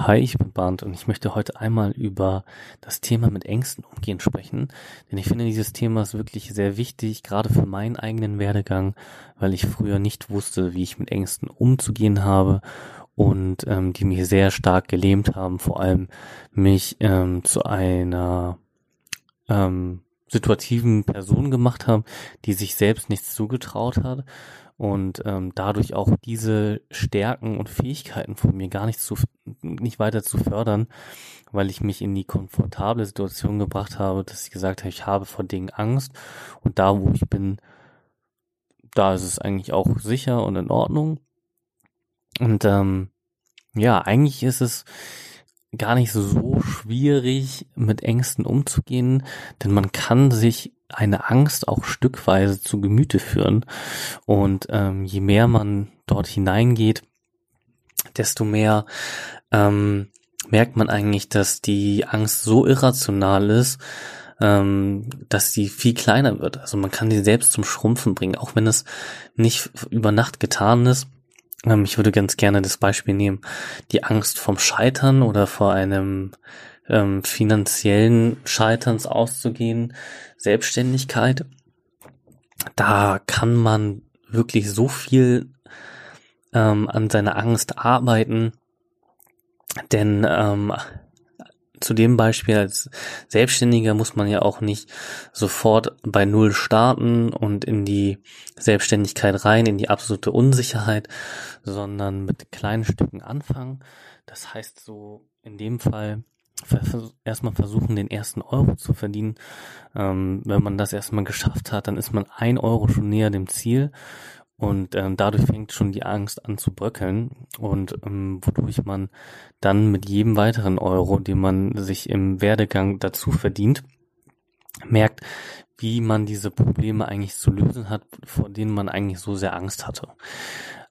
Hi, ich bin Bernd und ich möchte heute einmal über das Thema mit Ängsten umgehen sprechen, denn ich finde dieses Thema ist wirklich sehr wichtig, gerade für meinen eigenen Werdegang, weil ich früher nicht wusste, wie ich mit Ängsten umzugehen habe und ähm, die mich sehr stark gelähmt haben, vor allem mich ähm, zu einer ähm, situativen Person gemacht haben, die sich selbst nichts zugetraut hat und ähm, dadurch auch diese Stärken und Fähigkeiten von mir gar nicht zu nicht weiter zu fördern, weil ich mich in die komfortable Situation gebracht habe, dass ich gesagt habe, ich habe vor Dingen Angst und da, wo ich bin, da ist es eigentlich auch sicher und in Ordnung. Und ähm, ja, eigentlich ist es gar nicht so schwierig, mit Ängsten umzugehen, denn man kann sich eine Angst auch stückweise zu Gemüte führen. Und ähm, je mehr man dort hineingeht, desto mehr ähm, merkt man eigentlich, dass die Angst so irrational ist, ähm, dass sie viel kleiner wird. Also man kann die selbst zum Schrumpfen bringen, auch wenn es nicht über Nacht getan ist. Ähm, ich würde ganz gerne das Beispiel nehmen, die Angst vom Scheitern oder vor einem ähm, finanziellen Scheiterns auszugehen, Selbstständigkeit. Da kann man wirklich so viel ähm, an seiner Angst arbeiten, denn ähm, zu dem Beispiel als Selbstständiger muss man ja auch nicht sofort bei Null starten und in die Selbstständigkeit rein, in die absolute Unsicherheit, sondern mit kleinen Stücken anfangen. Das heißt so in dem Fall erstmal versuchen, den ersten Euro zu verdienen. Ähm, wenn man das erstmal geschafft hat, dann ist man ein Euro schon näher dem Ziel und ähm, dadurch fängt schon die Angst an zu bröckeln und ähm, wodurch man dann mit jedem weiteren Euro, den man sich im Werdegang dazu verdient, merkt, wie man diese Probleme eigentlich zu lösen hat, vor denen man eigentlich so sehr Angst hatte.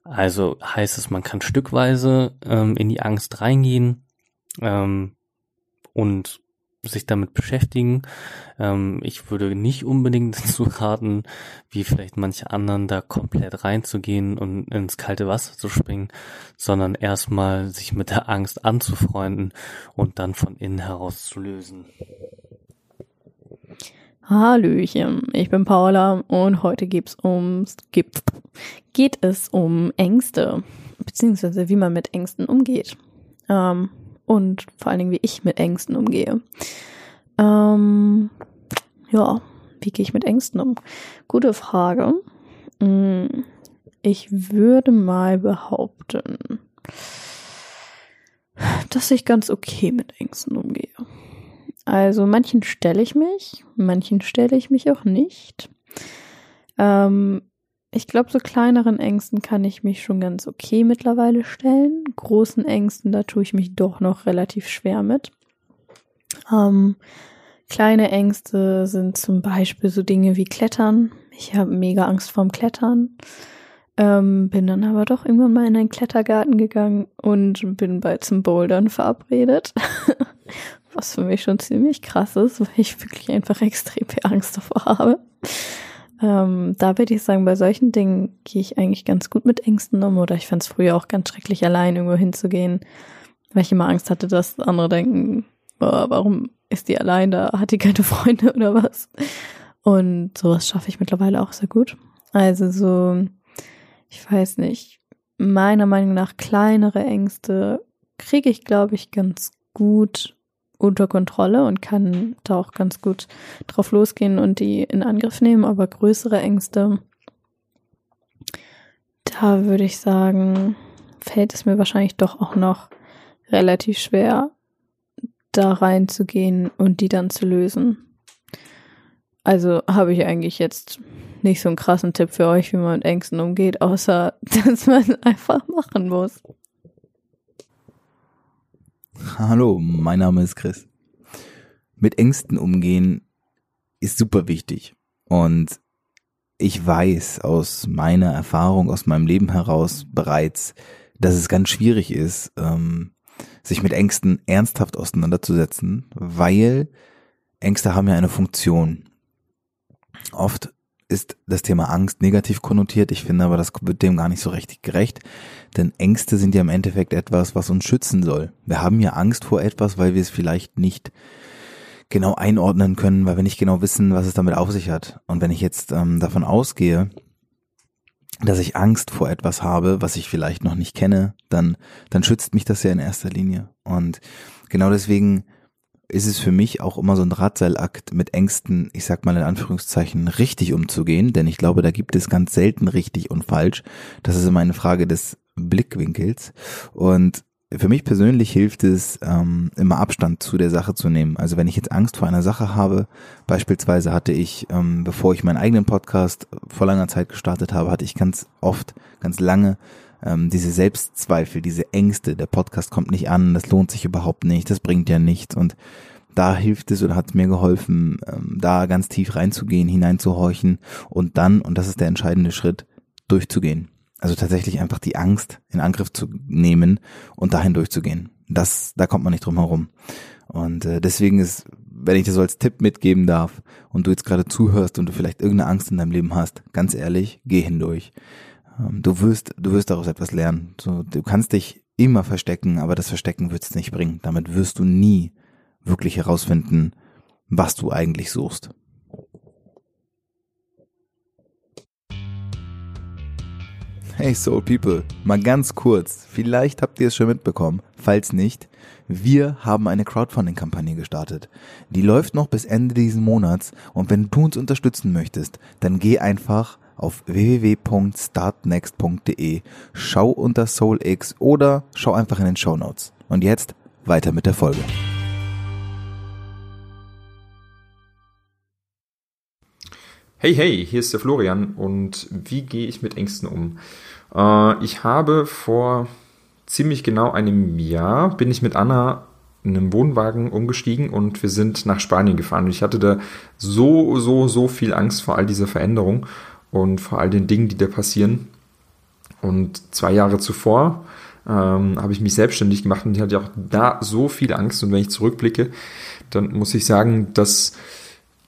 Also heißt es, man kann stückweise ähm, in die Angst reingehen, ähm, und sich damit beschäftigen. Ähm, ich würde nicht unbedingt dazu raten, wie vielleicht manche anderen, da komplett reinzugehen und ins kalte Wasser zu springen, sondern erstmal sich mit der Angst anzufreunden und dann von innen heraus zu lösen. Hallöchen, ich bin Paula und heute geht's ums, geht, geht es um Ängste, beziehungsweise wie man mit Ängsten umgeht. Ähm, und vor allen Dingen, wie ich mit Ängsten umgehe. Ähm, ja, wie gehe ich mit Ängsten um? Gute Frage. Mm, ich würde mal behaupten, dass ich ganz okay mit Ängsten umgehe. Also manchen stelle ich mich, manchen stelle ich mich auch nicht. Ähm, ich glaube, so kleineren Ängsten kann ich mich schon ganz okay mittlerweile stellen. Großen Ängsten, da tue ich mich doch noch relativ schwer mit. Ähm, kleine Ängste sind zum Beispiel so Dinge wie Klettern. Ich habe mega Angst vorm Klettern. Ähm, bin dann aber doch irgendwann mal in einen Klettergarten gegangen und bin bei zum Bouldern verabredet. Was für mich schon ziemlich krass ist, weil ich wirklich einfach extrem viel Angst davor habe. Ähm, da würde ich sagen, bei solchen Dingen gehe ich eigentlich ganz gut mit Ängsten um oder ich fand es früher auch ganz schrecklich, allein irgendwo hinzugehen, weil ich immer Angst hatte, dass andere denken, oh, warum ist die allein da, hat die keine Freunde oder was? Und sowas schaffe ich mittlerweile auch sehr gut. Also so, ich weiß nicht, meiner Meinung nach kleinere Ängste kriege ich, glaube ich, ganz gut unter Kontrolle und kann da auch ganz gut drauf losgehen und die in Angriff nehmen, aber größere Ängste, da würde ich sagen, fällt es mir wahrscheinlich doch auch noch relativ schwer, da reinzugehen und die dann zu lösen. Also habe ich eigentlich jetzt nicht so einen krassen Tipp für euch, wie man mit Ängsten umgeht, außer dass man einfach machen muss. Hallo, mein Name ist Chris. Mit Ängsten umgehen ist super wichtig. Und ich weiß aus meiner Erfahrung, aus meinem Leben heraus bereits, dass es ganz schwierig ist, ähm, sich mit Ängsten ernsthaft auseinanderzusetzen, weil Ängste haben ja eine Funktion. Oft ist das Thema Angst negativ konnotiert. Ich finde aber, das wird dem gar nicht so richtig gerecht. Denn Ängste sind ja im Endeffekt etwas, was uns schützen soll. Wir haben ja Angst vor etwas, weil wir es vielleicht nicht genau einordnen können, weil wir nicht genau wissen, was es damit auf sich hat. Und wenn ich jetzt ähm, davon ausgehe, dass ich Angst vor etwas habe, was ich vielleicht noch nicht kenne, dann, dann schützt mich das ja in erster Linie. Und genau deswegen ist es für mich auch immer so ein Drahtseilakt mit Ängsten, ich sag mal in Anführungszeichen, richtig umzugehen, denn ich glaube, da gibt es ganz selten richtig und falsch. Das ist immer eine Frage des Blickwinkels. Und für mich persönlich hilft es, ähm, immer Abstand zu der Sache zu nehmen. Also wenn ich jetzt Angst vor einer Sache habe, beispielsweise hatte ich, ähm, bevor ich meinen eigenen Podcast vor langer Zeit gestartet habe, hatte ich ganz oft, ganz lange ähm, diese Selbstzweifel, diese Ängste, der Podcast kommt nicht an, das lohnt sich überhaupt nicht, das bringt ja nichts. Und da hilft es oder hat es mir geholfen, ähm, da ganz tief reinzugehen, hineinzuhorchen und dann, und das ist der entscheidende Schritt, durchzugehen. Also tatsächlich einfach die Angst in Angriff zu nehmen und dahin durchzugehen. Das, da kommt man nicht drum herum. Und äh, deswegen ist, wenn ich dir so als Tipp mitgeben darf und du jetzt gerade zuhörst und du vielleicht irgendeine Angst in deinem Leben hast, ganz ehrlich, geh hindurch. Ähm, du wirst, du wirst daraus etwas lernen. So, du kannst dich immer verstecken, aber das Verstecken wird es nicht bringen. Damit wirst du nie wirklich herausfinden, was du eigentlich suchst. Hey Soul People, mal ganz kurz, vielleicht habt ihr es schon mitbekommen, falls nicht, wir haben eine Crowdfunding-Kampagne gestartet. Die läuft noch bis Ende diesen Monats und wenn du uns unterstützen möchtest, dann geh einfach auf www.startnext.de, schau unter SoulX oder schau einfach in den Show Notes. Und jetzt weiter mit der Folge. Hey, hey, hier ist der Florian und wie gehe ich mit Ängsten um? Äh, ich habe vor ziemlich genau einem Jahr bin ich mit Anna in einem Wohnwagen umgestiegen und wir sind nach Spanien gefahren. Und ich hatte da so, so, so viel Angst vor all dieser Veränderung und vor all den Dingen, die da passieren. Und zwei Jahre zuvor ähm, habe ich mich selbstständig gemacht und ich hatte auch da so viel Angst. Und wenn ich zurückblicke, dann muss ich sagen, dass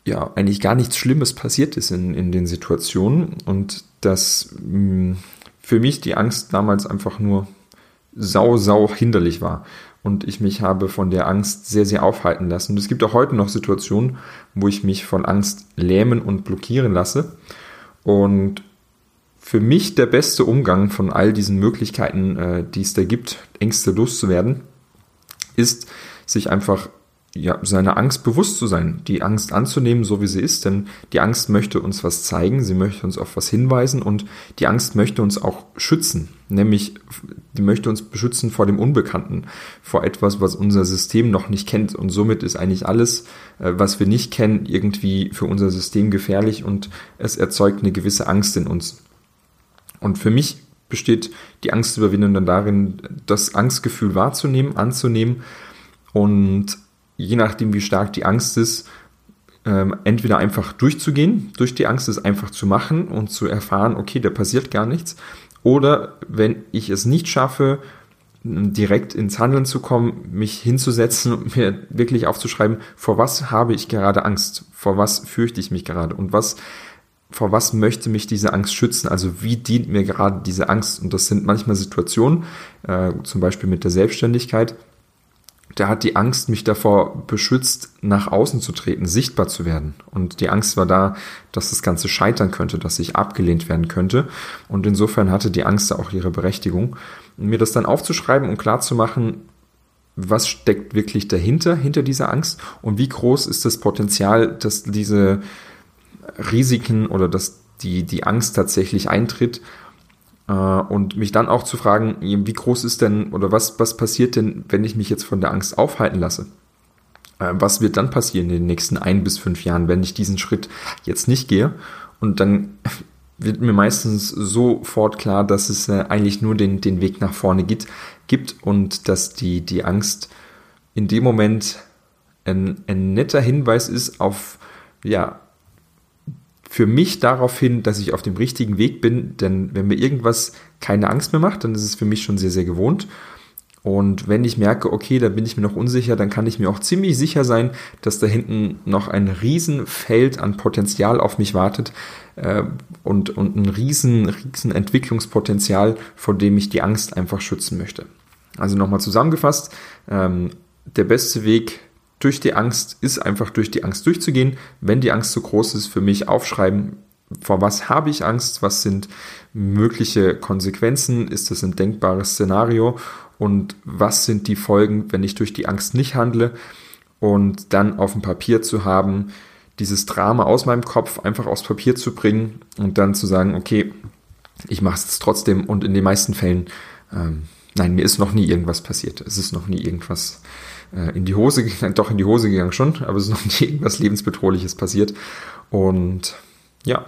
ja eigentlich gar nichts Schlimmes passiert ist in, in den Situationen und dass mh, hm, für mich die Angst damals einfach nur sau, sau hinderlich war. Und ich mich habe von der Angst sehr, sehr aufhalten lassen. Und es gibt auch heute noch Situationen, wo ich mich von Angst lähmen und blockieren lasse. Und für mich der beste Umgang von all diesen Möglichkeiten, äh, die es da gibt, Ängste loszuwerden, ist, sich einfach ja, seiner Angst bewusst zu sein, die Angst anzunehmen, so wie sie ist, denn die Angst möchte uns was zeigen, sie möchte uns auf was hinweisen und die Angst möchte uns auch schützen, nämlich die möchte uns beschützen vor dem Unbekannten, vor etwas, was unser System noch nicht kennt und somit ist eigentlich alles, äh, was wir nicht kennen, irgendwie für unser System gefährlich und es erzeugt eine gewisse Angst in uns. Und für mich besteht die Angstüberwindung dann darin, das Angstgefühl wahrzunehmen, anzunehmen und je nachdem, wie stark die Angst ist, ähm, entweder einfach durchzugehen, durch die Angst es einfach zu machen und zu erfahren, okay, da passiert gar nichts. Oder wenn ich es nicht schaffe, direkt ins Handeln zu kommen, mich hinzusetzen und mir wirklich aufzuschreiben, vor was habe ich gerade Angst, vor was fürchte ich mich gerade und was, vor was möchte mich diese Angst schützen, also wie dient mir gerade diese Angst. Und das sind manchmal Situationen, äh, zum Beispiel mit der Selbstständigkeit, da hat die Angst mich davor beschützt, nach außen zu treten, sichtbar zu werden. Und die Angst war da, dass das Ganze scheitern könnte, dass ich abgelehnt werden könnte. Und insofern hatte die Angst auch ihre Berechtigung. mir das dann aufzuschreiben und klarzumachen, was steckt wirklich dahinter, hinter dieser Angst und wie groß ist das Potenzial, dass diese Risiken oder dass die, die Angst tatsächlich eintritt und mich dann auch zu fragen, wie groß ist denn oder was, was passiert denn, wenn ich mich jetzt von der Angst aufhalten lasse? Äh, was wird dann passieren in den nächsten ein bis fünf Jahren, wenn ich diesen Schritt jetzt nicht gehe? Und dann wird mir meistens sofort klar, dass es äh, eigentlich nur den, den Weg nach vorne gibt, gibt und dass die, die Angst in dem Moment ein, ein netter Hinweis ist auf, ja, für mich darauf hin, dass ich auf dem richtigen Weg bin, denn wenn mir irgendwas keine Angst mehr macht, dann ist es für mich schon sehr, sehr gewohnt. Und wenn ich merke, okay, da bin ich mir noch unsicher, dann kann ich mir auch ziemlich sicher sein, dass da hinten noch ein Riesenfeld an Potenzial auf mich wartet äh, und, und ein riesen, riesen Entwicklungspotenzial, vor dem ich die Angst einfach schützen möchte. Also nochmal zusammengefasst, ähm, der beste Weg durch die Angst ist einfach durch die Angst durchzugehen. Wenn die Angst zu groß ist, für mich aufschreiben, vor was habe ich Angst, was sind mögliche Konsequenzen, ist das ein denkbares Szenario und was sind die Folgen, wenn ich durch die Angst nicht handle und dann auf dem Papier zu haben, dieses Drama aus meinem Kopf einfach aufs Papier zu bringen und dann zu sagen, okay, ich mache es trotzdem und in den meisten Fällen, ähm, nein, mir ist noch nie irgendwas passiert. Es ist noch nie irgendwas äh, in die Hose gegangen, doch in die Hose gegangen schon, aber es ist noch nie irgendwas lebensbedrohliches passiert. Und ja,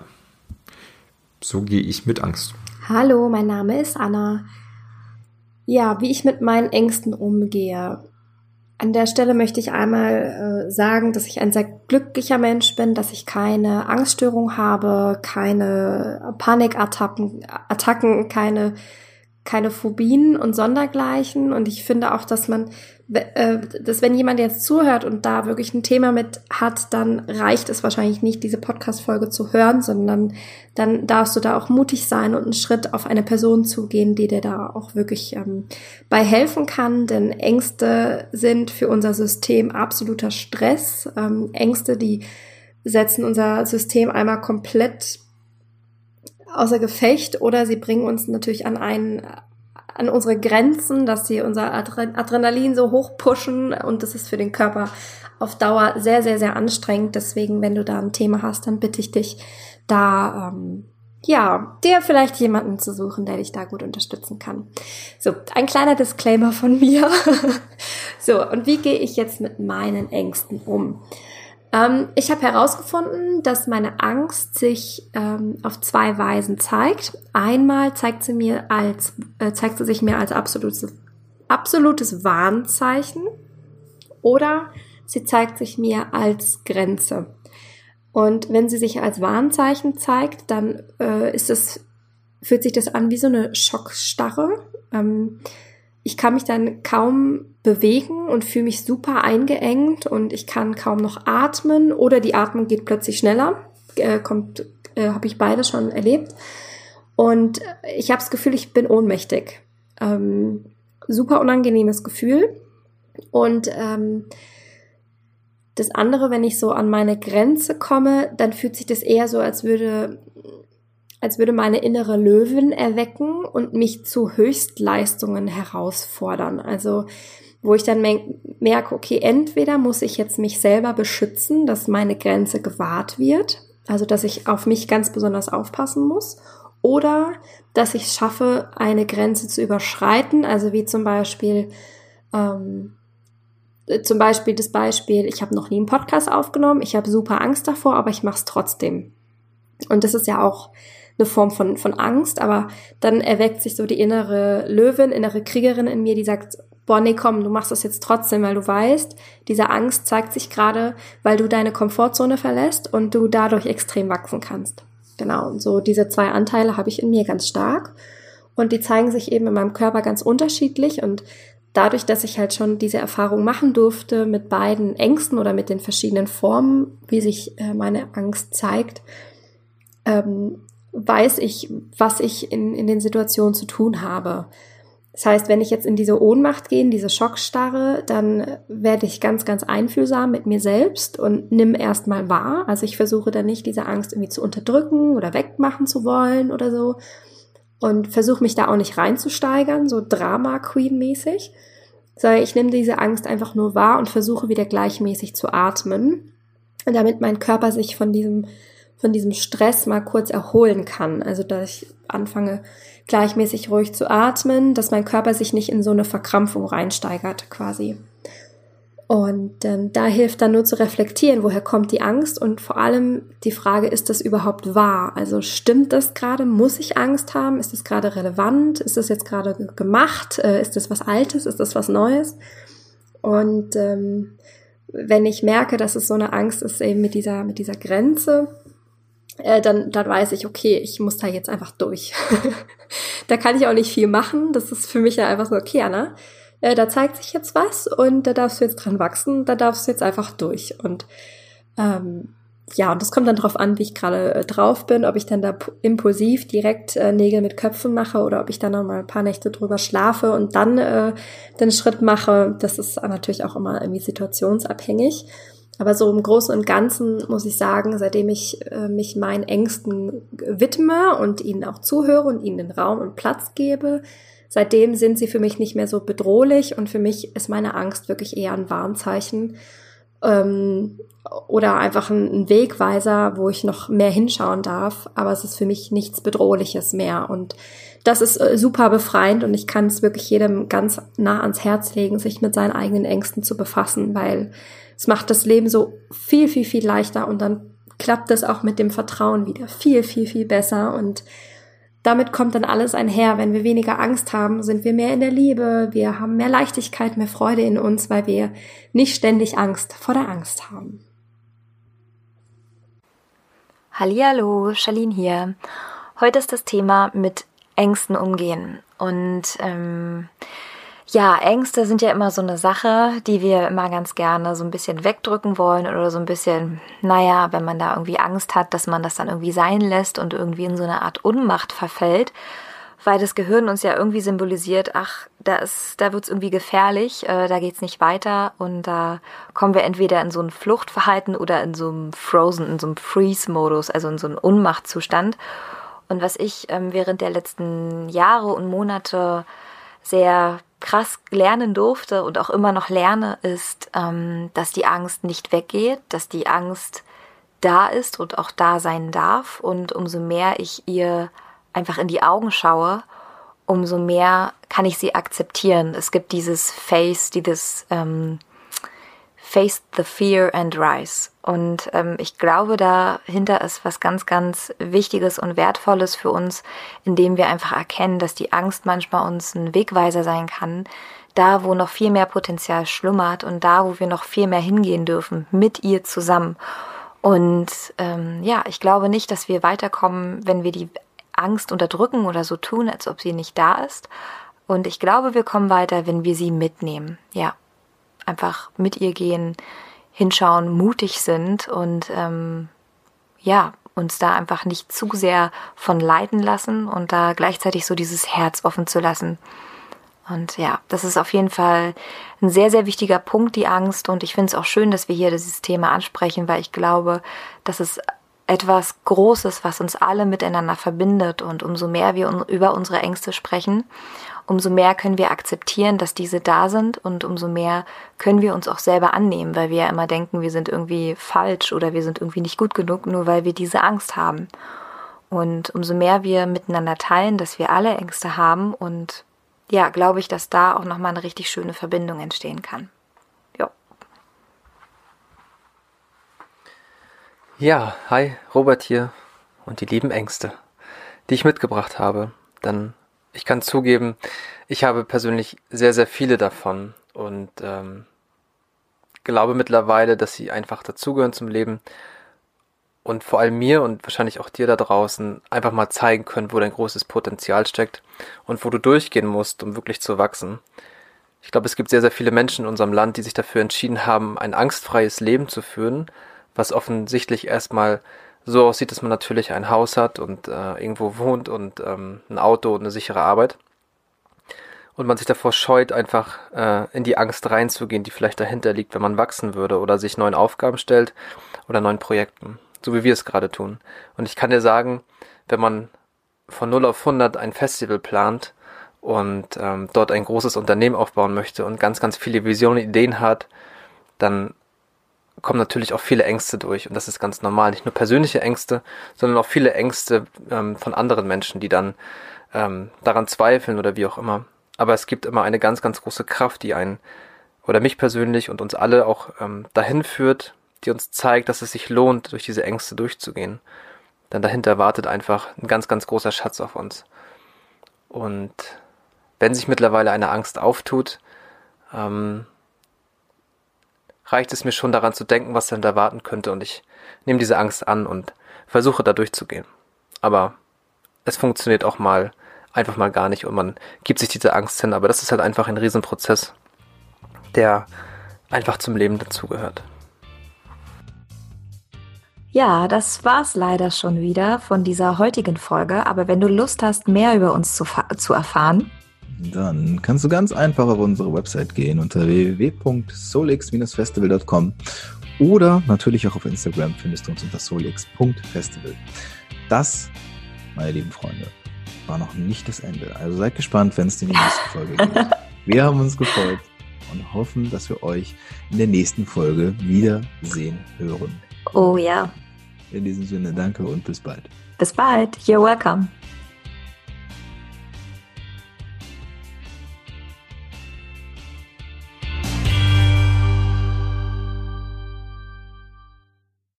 so gehe ich mit Angst. Hallo, mein Name ist Anna. Ja, wie ich mit meinen Ängsten umgehe. An der Stelle möchte ich einmal äh, sagen, dass ich ein sehr glücklicher Mensch bin, dass ich keine Angststörung habe, keine Panikattacken, Attacken, keine keine Phobien und Sondergleichen. Und ich finde auch, dass man, äh, dass wenn jemand jetzt zuhört und da wirklich ein Thema mit hat, dann reicht es wahrscheinlich nicht, diese Podcast-Folge zu hören, sondern dann darfst du da auch mutig sein und einen Schritt auf eine Person zugehen, die dir da auch wirklich ähm, bei helfen kann. Denn Ängste sind für unser System absoluter Stress. Ähm, Ängste, die setzen unser System einmal komplett außer Gefecht oder sie bringen uns natürlich an einen an unsere Grenzen, dass sie unser Adrenalin so hoch pushen und das ist für den Körper auf Dauer sehr, sehr, sehr anstrengend. Deswegen, wenn du da ein Thema hast, dann bitte ich dich, da ähm, ja, dir vielleicht jemanden zu suchen, der dich da gut unterstützen kann. So, ein kleiner Disclaimer von mir. so, und wie gehe ich jetzt mit meinen Ängsten um? Ähm, ich habe herausgefunden, dass meine Angst sich ähm, auf zwei Weisen zeigt. Einmal zeigt sie mir als, äh, zeigt sie sich mir als absolutes, absolutes Warnzeichen oder sie zeigt sich mir als Grenze. Und wenn sie sich als Warnzeichen zeigt, dann äh, ist es, fühlt sich das an wie so eine Schockstarre. Ähm, ich kann mich dann kaum bewegen und fühle mich super eingeengt und ich kann kaum noch atmen oder die Atmung geht plötzlich schneller. Äh, kommt, äh, habe ich beide schon erlebt. Und ich habe das Gefühl, ich bin ohnmächtig. Ähm, super unangenehmes Gefühl. Und ähm, das andere, wenn ich so an meine Grenze komme, dann fühlt sich das eher so, als würde als würde meine innere Löwin erwecken und mich zu Höchstleistungen herausfordern. Also wo ich dann merke, okay, entweder muss ich jetzt mich selber beschützen, dass meine Grenze gewahrt wird, also dass ich auf mich ganz besonders aufpassen muss, oder dass ich es schaffe, eine Grenze zu überschreiten, also wie zum Beispiel ähm, zum Beispiel das Beispiel, ich habe noch nie einen Podcast aufgenommen, ich habe super Angst davor, aber ich mache es trotzdem. Und das ist ja auch eine Form von, von Angst, aber dann erweckt sich so die innere Löwin, innere Kriegerin in mir, die sagt, boah, nee, komm, du machst das jetzt trotzdem, weil du weißt, diese Angst zeigt sich gerade, weil du deine Komfortzone verlässt und du dadurch extrem wachsen kannst. Genau, und so diese zwei Anteile habe ich in mir ganz stark und die zeigen sich eben in meinem Körper ganz unterschiedlich und dadurch, dass ich halt schon diese Erfahrung machen durfte mit beiden Ängsten oder mit den verschiedenen Formen, wie sich äh, meine Angst zeigt, ähm, weiß ich, was ich in, in den Situationen zu tun habe. Das heißt, wenn ich jetzt in diese Ohnmacht gehe, in diese Schockstarre, dann werde ich ganz, ganz einfühlsam mit mir selbst und nimm erstmal wahr. Also ich versuche dann nicht diese Angst irgendwie zu unterdrücken oder wegmachen zu wollen oder so. Und versuche mich da auch nicht reinzusteigern, so Drama-Queen-mäßig, sondern ich nehme diese Angst einfach nur wahr und versuche wieder gleichmäßig zu atmen, damit mein Körper sich von diesem, von diesem Stress mal kurz erholen kann. Also, dass ich anfange, gleichmäßig ruhig zu atmen, dass mein Körper sich nicht in so eine Verkrampfung reinsteigert quasi. Und ähm, da hilft dann nur zu reflektieren, woher kommt die Angst und vor allem die Frage, ist das überhaupt wahr? Also stimmt das gerade? Muss ich Angst haben? Ist das gerade relevant? Ist das jetzt gerade gemacht? Äh, ist das was Altes? Ist das was Neues? Und ähm, wenn ich merke, dass es so eine Angst ist eben mit dieser mit dieser Grenze, äh, dann dann weiß ich, okay, ich muss da jetzt einfach durch. da kann ich auch nicht viel machen. Das ist für mich ja einfach so, okay, Anna, äh, da zeigt sich jetzt was und da darfst du jetzt dran wachsen, da darfst du jetzt einfach durch. Und ähm, ja, und das kommt dann drauf an, wie ich gerade äh, drauf bin, ob ich dann da impulsiv direkt äh, Nägel mit Köpfen mache oder ob ich dann noch mal ein paar Nächte drüber schlafe und dann äh, den Schritt mache. Das ist natürlich auch immer irgendwie situationsabhängig. Aber so im Großen und Ganzen muss ich sagen, seitdem ich äh, mich meinen Ängsten widme und ihnen auch zuhöre und ihnen den Raum und Platz gebe, Seitdem sind sie für mich nicht mehr so bedrohlich und für mich ist meine Angst wirklich eher ein Warnzeichen ähm, oder einfach ein, ein Wegweiser, wo ich noch mehr hinschauen darf. Aber es ist für mich nichts Bedrohliches mehr und das ist äh, super befreiend und ich kann es wirklich jedem ganz nah ans Herz legen, sich mit seinen eigenen Ängsten zu befassen, weil es macht das Leben so viel, viel, viel leichter und dann klappt es auch mit dem Vertrauen wieder viel, viel, viel besser und damit kommt dann alles einher. Wenn wir weniger Angst haben, sind wir mehr in der Liebe, wir haben mehr Leichtigkeit, mehr Freude in uns, weil wir nicht ständig Angst vor der Angst haben. Hallihallo, Charlene hier. Heute ist das Thema mit Ängsten umgehen. Und ähm, ja, Ängste sind ja immer so eine Sache, die wir immer ganz gerne so ein bisschen wegdrücken wollen oder so ein bisschen, naja, wenn man da irgendwie Angst hat, dass man das dann irgendwie sein lässt und irgendwie in so eine Art Unmacht verfällt, weil das Gehirn uns ja irgendwie symbolisiert, ach, da ist, da wird's irgendwie gefährlich, äh, da geht's nicht weiter und da kommen wir entweder in so ein Fluchtverhalten oder in so einem Frozen, in so einem Freeze-Modus, also in so einem Unmachtzustand. Und was ich ähm, während der letzten Jahre und Monate sehr krass lernen durfte und auch immer noch lerne, ist, ähm, dass die Angst nicht weggeht, dass die Angst da ist und auch da sein darf. Und umso mehr ich ihr einfach in die Augen schaue, umso mehr kann ich sie akzeptieren. Es gibt dieses Face, dieses ähm, Face the Fear and Rise. Und ähm, ich glaube, dahinter ist was ganz, ganz Wichtiges und Wertvolles für uns, indem wir einfach erkennen, dass die Angst manchmal uns ein Wegweiser sein kann, da, wo noch viel mehr Potenzial schlummert und da, wo wir noch viel mehr hingehen dürfen, mit ihr zusammen. Und ähm, ja, ich glaube nicht, dass wir weiterkommen, wenn wir die Angst unterdrücken oder so tun, als ob sie nicht da ist. Und ich glaube, wir kommen weiter, wenn wir sie mitnehmen. Ja einfach mit ihr gehen, hinschauen, mutig sind und ähm, ja, uns da einfach nicht zu sehr von leiten lassen und da gleichzeitig so dieses Herz offen zu lassen. Und ja, das ist auf jeden Fall ein sehr, sehr wichtiger Punkt, die Angst. Und ich finde es auch schön, dass wir hier dieses Thema ansprechen, weil ich glaube, dass es etwas Großes, was uns alle miteinander verbindet. Und umso mehr wir über unsere Ängste sprechen, umso mehr können wir akzeptieren, dass diese da sind und umso mehr können wir uns auch selber annehmen, weil wir ja immer denken, wir sind irgendwie falsch oder wir sind irgendwie nicht gut genug, nur weil wir diese Angst haben. Und umso mehr wir miteinander teilen, dass wir alle Ängste haben und ja, glaube ich, dass da auch nochmal eine richtig schöne Verbindung entstehen kann. Ja, hi, Robert hier und die lieben Ängste, die ich mitgebracht habe. Dann ich kann zugeben, ich habe persönlich sehr, sehr viele davon und ähm, glaube mittlerweile, dass sie einfach dazugehören zum Leben und vor allem mir und wahrscheinlich auch dir da draußen einfach mal zeigen können, wo dein großes Potenzial steckt und wo du durchgehen musst, um wirklich zu wachsen. Ich glaube, es gibt sehr, sehr viele Menschen in unserem Land, die sich dafür entschieden haben, ein angstfreies Leben zu führen, was offensichtlich erstmal so aussieht, dass man natürlich ein Haus hat und äh, irgendwo wohnt und ähm, ein Auto und eine sichere Arbeit. Und man sich davor scheut, einfach äh, in die Angst reinzugehen, die vielleicht dahinter liegt, wenn man wachsen würde oder sich neuen Aufgaben stellt oder neuen Projekten. So wie wir es gerade tun. Und ich kann dir sagen, wenn man von 0 auf 100 ein Festival plant und ähm, dort ein großes Unternehmen aufbauen möchte und ganz, ganz viele Visionen, Ideen hat, dann kommen natürlich auch viele Ängste durch und das ist ganz normal. Nicht nur persönliche Ängste, sondern auch viele Ängste ähm, von anderen Menschen, die dann ähm, daran zweifeln oder wie auch immer. Aber es gibt immer eine ganz, ganz große Kraft, die einen oder mich persönlich und uns alle auch ähm, dahin führt, die uns zeigt, dass es sich lohnt, durch diese Ängste durchzugehen. Denn dahinter wartet einfach ein ganz, ganz großer Schatz auf uns. Und wenn sich mittlerweile eine Angst auftut, ähm, reicht es mir schon daran zu denken, was denn da warten könnte und ich nehme diese Angst an und versuche da durchzugehen. Aber es funktioniert auch mal einfach mal gar nicht und man gibt sich diese Angst hin, aber das ist halt einfach ein Riesenprozess, der einfach zum Leben dazugehört. Ja, das war's leider schon wieder von dieser heutigen Folge. Aber wenn du Lust hast, mehr über uns zu, zu erfahren, dann kannst du ganz einfach auf unsere Website gehen unter www.solix-festival.com oder natürlich auch auf Instagram findest du uns unter solix.festival. Das, meine lieben Freunde, war noch nicht das Ende. Also seid gespannt, wenn es in die nächste Folge geht. Wir haben uns gefreut und hoffen, dass wir euch in der nächsten Folge wiedersehen hören. Oh ja. In diesem Sinne, danke und bis bald. Bis bald. You're welcome.